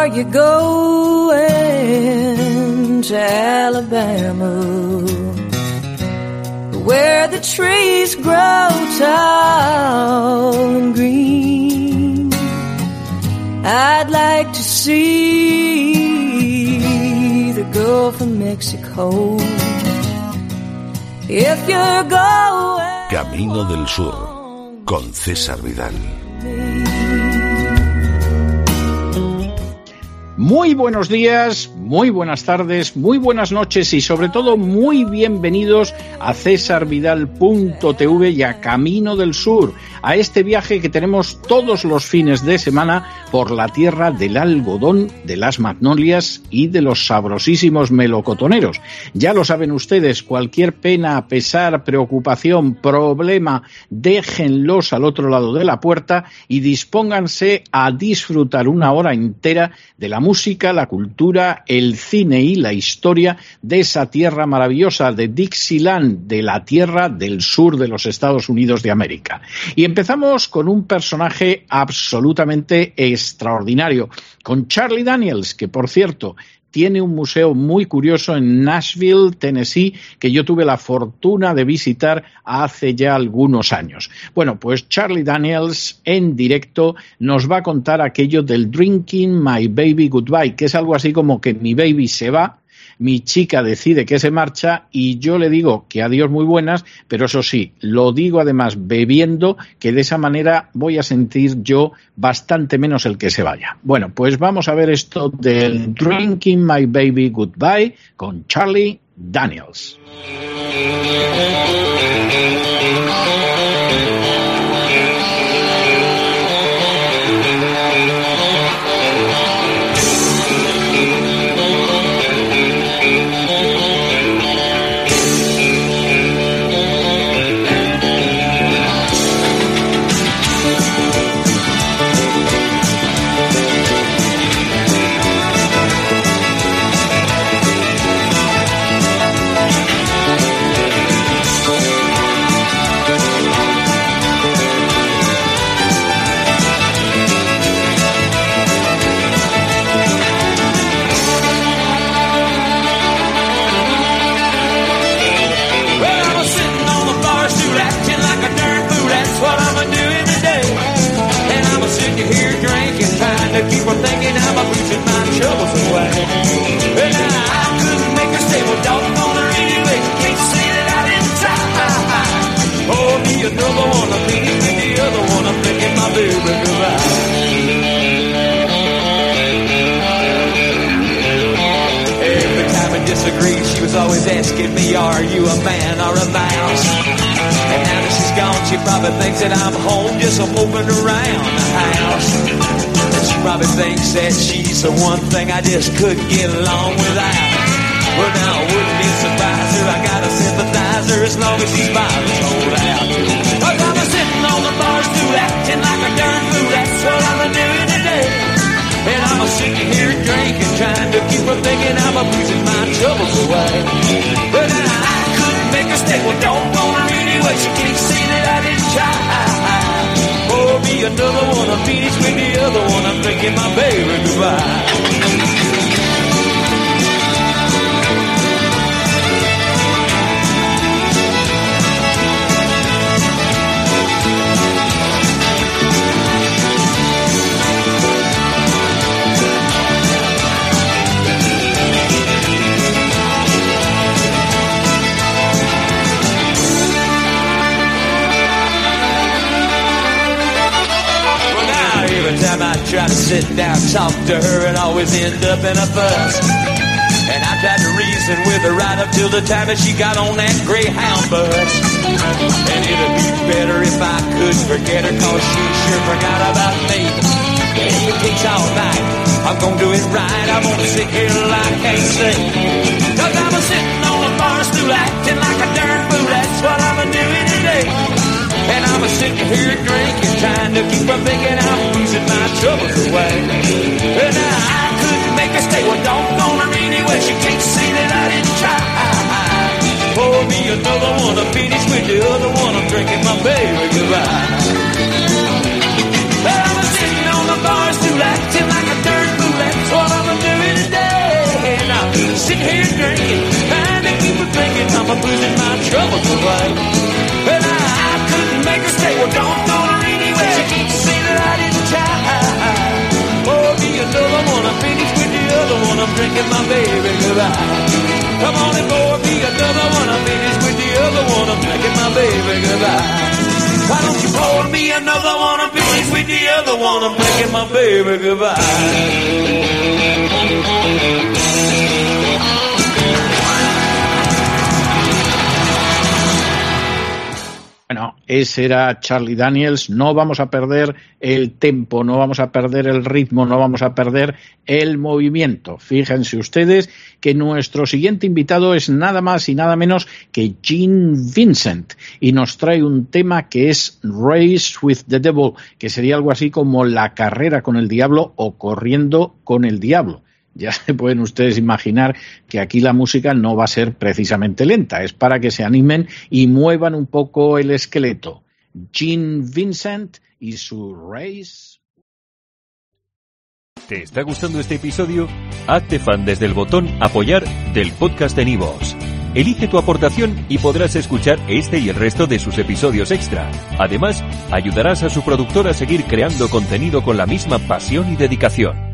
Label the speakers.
Speaker 1: are you going to Alabama? Where the trees grow tall and green. I'd like to see the Gulf of Mexico. If you're going
Speaker 2: Camino del Sur con César Vidal.
Speaker 3: Muy buenos días, muy buenas tardes, muy buenas noches y sobre todo muy bienvenidos a cesarvidal.tv y a Camino del Sur, a este viaje que tenemos todos los fines de semana por la tierra del algodón, de las magnolias y de los sabrosísimos melocotoneros. Ya lo saben ustedes, cualquier pena, pesar, preocupación, problema, déjenlos al otro lado de la puerta y dispónganse a disfrutar una hora entera de la música, la cultura, el cine y la historia de esa tierra maravillosa de Dixieland, de la tierra del sur de los Estados Unidos de América. Y empezamos con un personaje absolutamente extraordinario, con Charlie Daniels, que por cierto tiene un museo muy curioso en Nashville, Tennessee, que yo tuve la fortuna de visitar hace ya algunos años. Bueno, pues Charlie Daniels en directo nos va a contar aquello del Drinking My Baby Goodbye, que es algo así como que mi baby se va, mi chica decide que se marcha y yo le digo que adiós muy buenas, pero eso sí, lo digo además bebiendo, que de esa manera voy a sentir yo bastante menos el que se vaya. Bueno, pues vamos a ver esto del Drinking My Baby Goodbye con Charlie Daniels.
Speaker 4: Asking me, Are you a man or a mouse? And now that she's gone, she probably thinks that I'm home just moping around the house. And she probably thinks that she's the one thing I just couldn't get along without. Well, now I wouldn't be surprised if I got a sympathizer as long as these bottles hold I try to sit down, talk to her, and always end up in a fuss. And I tried to reason with her right up till the time that she got on that Greyhound bus. And it'd be better if I could forget her, cause she sure forgot about me. And it takes all night, I'm gonna do it right. I'm gonna sit here till I can't sing. Cause I'm a sitting on a bar stool acting like a darn fool. That's what I'm a doing today. I'm a sitting here drinking, trying to keep from thinking I'm losing my troubles away. And I couldn't make her stay. Well, doggone her anyway. She can't see that I didn't try. Pour me another one to finish with the other one. I'm drinking my baby goodbye. Well, I'm a sitting on the bar stool acting like a dirt fool. That's what I'm doing today. And I'm sitting here drinking, trying to keep from thinking I'm losing my troubles away. I'm drinking my baby goodbye. Come on and boy, be another one. I'm finished with the other one. I'm drinking my baby goodbye. Why don't you pour me another one? I'm finished with the other one. I'm drinking my baby goodbye.
Speaker 3: Bueno, ese era Charlie Daniels. No vamos a perder el tempo, no vamos a perder el ritmo, no vamos a perder el movimiento. Fíjense ustedes que nuestro siguiente invitado es nada más y nada menos que Gene Vincent y nos trae un tema que es Race with the Devil, que sería algo así como la carrera con el diablo o corriendo con el diablo ya se pueden ustedes imaginar que aquí la música no va a ser precisamente lenta, es para que se animen y muevan un poco el esqueleto. Gene Vincent y su Race.
Speaker 5: ¿Te está gustando este episodio? Hazte fan desde el botón Apoyar del podcast de Nivos. Elige tu aportación y podrás escuchar este y el resto de sus episodios extra. Además, ayudarás a su productor a seguir creando contenido con la misma pasión y dedicación.